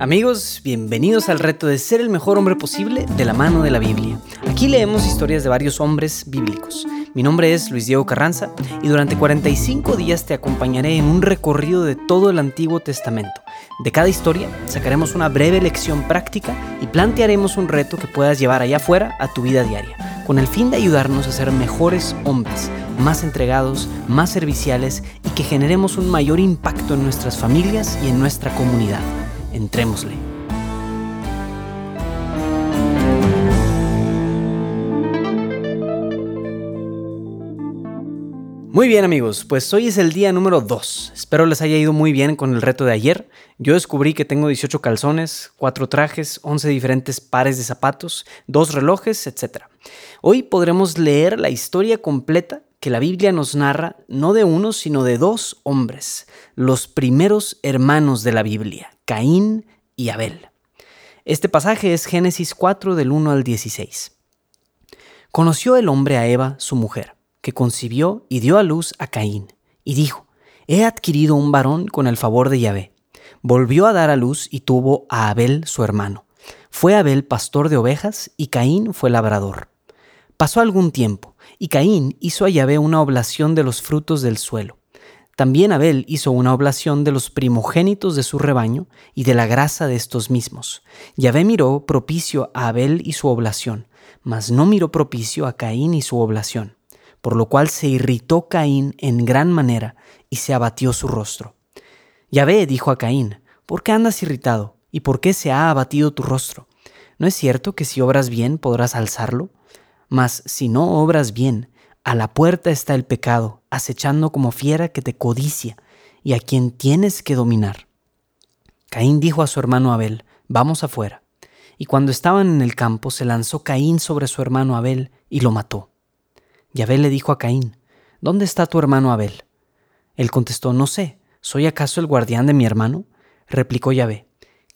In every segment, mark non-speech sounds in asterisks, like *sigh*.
Amigos, bienvenidos al reto de ser el mejor hombre posible de la mano de la Biblia. Aquí leemos historias de varios hombres bíblicos. Mi nombre es Luis Diego Carranza y durante 45 días te acompañaré en un recorrido de todo el Antiguo Testamento. De cada historia sacaremos una breve lección práctica y plantearemos un reto que puedas llevar allá afuera a tu vida diaria, con el fin de ayudarnos a ser mejores hombres, más entregados, más serviciales y que generemos un mayor impacto en nuestras familias y en nuestra comunidad. Entrémosle. Muy bien amigos, pues hoy es el día número 2. Espero les haya ido muy bien con el reto de ayer. Yo descubrí que tengo 18 calzones, 4 trajes, 11 diferentes pares de zapatos, 2 relojes, etc. Hoy podremos leer la historia completa que la Biblia nos narra no de uno, sino de dos hombres, los primeros hermanos de la Biblia, Caín y Abel. Este pasaje es Génesis 4 del 1 al 16. Conoció el hombre a Eva, su mujer, que concibió y dio a luz a Caín, y dijo, He adquirido un varón con el favor de Yahvé. Volvió a dar a luz y tuvo a Abel, su hermano. Fue Abel pastor de ovejas y Caín fue labrador. Pasó algún tiempo, y Caín hizo a Yahvé una oblación de los frutos del suelo. También Abel hizo una oblación de los primogénitos de su rebaño y de la grasa de estos mismos. Yahvé miró propicio a Abel y su oblación, mas no miró propicio a Caín y su oblación, por lo cual se irritó Caín en gran manera y se abatió su rostro. Yahvé dijo a Caín, ¿por qué andas irritado? ¿Y por qué se ha abatido tu rostro? ¿No es cierto que si obras bien podrás alzarlo? Mas si no obras bien, a la puerta está el pecado, acechando como fiera que te codicia y a quien tienes que dominar. Caín dijo a su hermano Abel, vamos afuera. Y cuando estaban en el campo, se lanzó Caín sobre su hermano Abel y lo mató. Y Abel le dijo a Caín, ¿Dónde está tu hermano Abel? Él contestó, No sé, ¿soy acaso el guardián de mi hermano? Replicó Yahvé,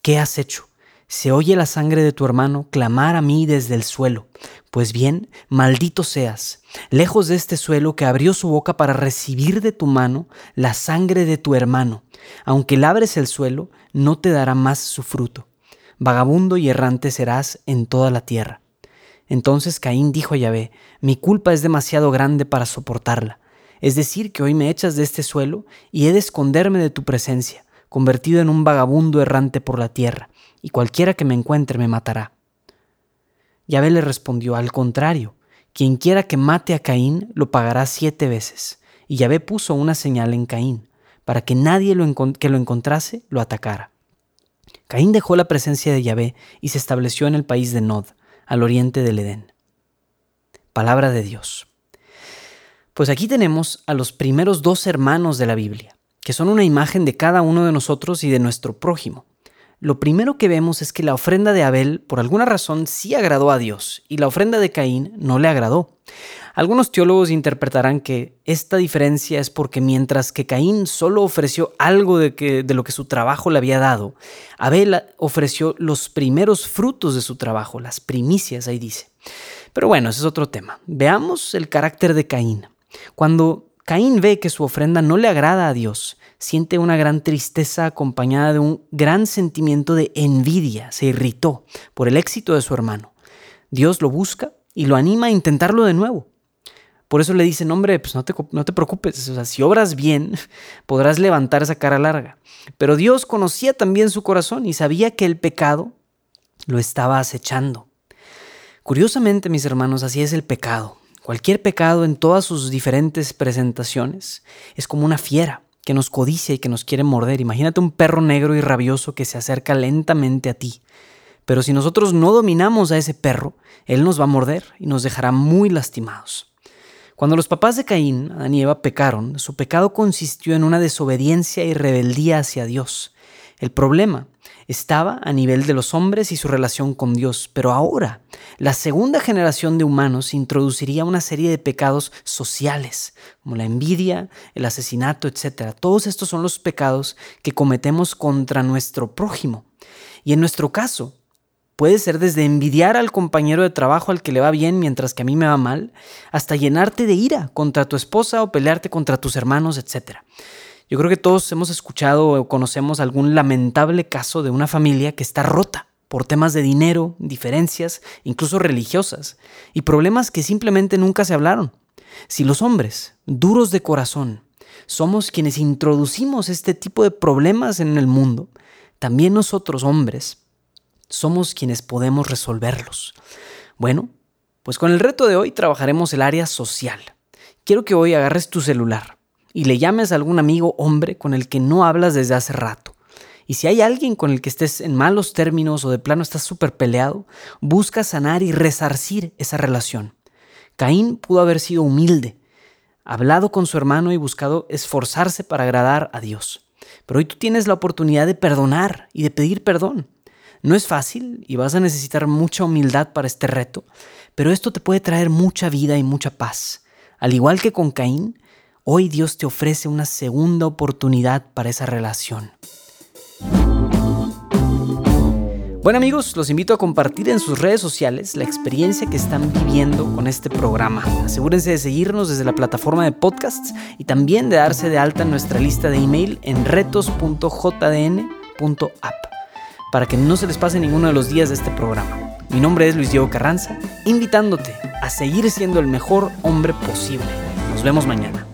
¿qué has hecho? Se oye la sangre de tu hermano clamar a mí desde el suelo. Pues bien, maldito seas, lejos de este suelo que abrió su boca para recibir de tu mano la sangre de tu hermano. Aunque labres el suelo, no te dará más su fruto. Vagabundo y errante serás en toda la tierra. Entonces Caín dijo a Yahvé, mi culpa es demasiado grande para soportarla. Es decir, que hoy me echas de este suelo y he de esconderme de tu presencia, convertido en un vagabundo errante por la tierra y cualquiera que me encuentre me matará. Yahvé le respondió, al contrario, quien quiera que mate a Caín lo pagará siete veces. Y Yahvé puso una señal en Caín, para que nadie que lo encontrase lo atacara. Caín dejó la presencia de Yahvé y se estableció en el país de Nod, al oriente del Edén. Palabra de Dios. Pues aquí tenemos a los primeros dos hermanos de la Biblia, que son una imagen de cada uno de nosotros y de nuestro prójimo lo primero que vemos es que la ofrenda de Abel, por alguna razón, sí agradó a Dios y la ofrenda de Caín no le agradó. Algunos teólogos interpretarán que esta diferencia es porque mientras que Caín solo ofreció algo de, de lo que su trabajo le había dado, Abel ofreció los primeros frutos de su trabajo, las primicias, ahí dice. Pero bueno, ese es otro tema. Veamos el carácter de Caín. Cuando Caín ve que su ofrenda no le agrada a Dios, siente una gran tristeza acompañada de un gran sentimiento de envidia, se irritó por el éxito de su hermano. Dios lo busca y lo anima a intentarlo de nuevo. Por eso le dice, hombre, pues no te, no te preocupes, si obras bien, *laughs* podrás levantar esa cara larga. Pero Dios conocía también su corazón y sabía que el pecado lo estaba acechando. Curiosamente, mis hermanos, así es el pecado. Cualquier pecado en todas sus diferentes presentaciones es como una fiera que nos codicia y que nos quiere morder. Imagínate un perro negro y rabioso que se acerca lentamente a ti. Pero si nosotros no dominamos a ese perro, él nos va a morder y nos dejará muy lastimados. Cuando los papás de Caín, Adán y Eva, pecaron, su pecado consistió en una desobediencia y rebeldía hacia Dios. El problema estaba a nivel de los hombres y su relación con Dios, pero ahora la segunda generación de humanos introduciría una serie de pecados sociales, como la envidia, el asesinato, etc. Todos estos son los pecados que cometemos contra nuestro prójimo. Y en nuestro caso, puede ser desde envidiar al compañero de trabajo al que le va bien mientras que a mí me va mal, hasta llenarte de ira contra tu esposa o pelearte contra tus hermanos, etc. Yo creo que todos hemos escuchado o conocemos algún lamentable caso de una familia que está rota por temas de dinero, diferencias, incluso religiosas, y problemas que simplemente nunca se hablaron. Si los hombres, duros de corazón, somos quienes introducimos este tipo de problemas en el mundo, también nosotros hombres somos quienes podemos resolverlos. Bueno, pues con el reto de hoy trabajaremos el área social. Quiero que hoy agarres tu celular y le llames a algún amigo hombre con el que no hablas desde hace rato. Y si hay alguien con el que estés en malos términos o de plano estás súper peleado, busca sanar y resarcir esa relación. Caín pudo haber sido humilde, hablado con su hermano y buscado esforzarse para agradar a Dios. Pero hoy tú tienes la oportunidad de perdonar y de pedir perdón. No es fácil y vas a necesitar mucha humildad para este reto, pero esto te puede traer mucha vida y mucha paz. Al igual que con Caín, hoy Dios te ofrece una segunda oportunidad para esa relación. Bueno amigos, los invito a compartir en sus redes sociales la experiencia que están viviendo con este programa. Asegúrense de seguirnos desde la plataforma de podcasts y también de darse de alta en nuestra lista de email en retos.jdn.app para que no se les pase ninguno de los días de este programa. Mi nombre es Luis Diego Carranza, invitándote a seguir siendo el mejor hombre posible. Nos vemos mañana.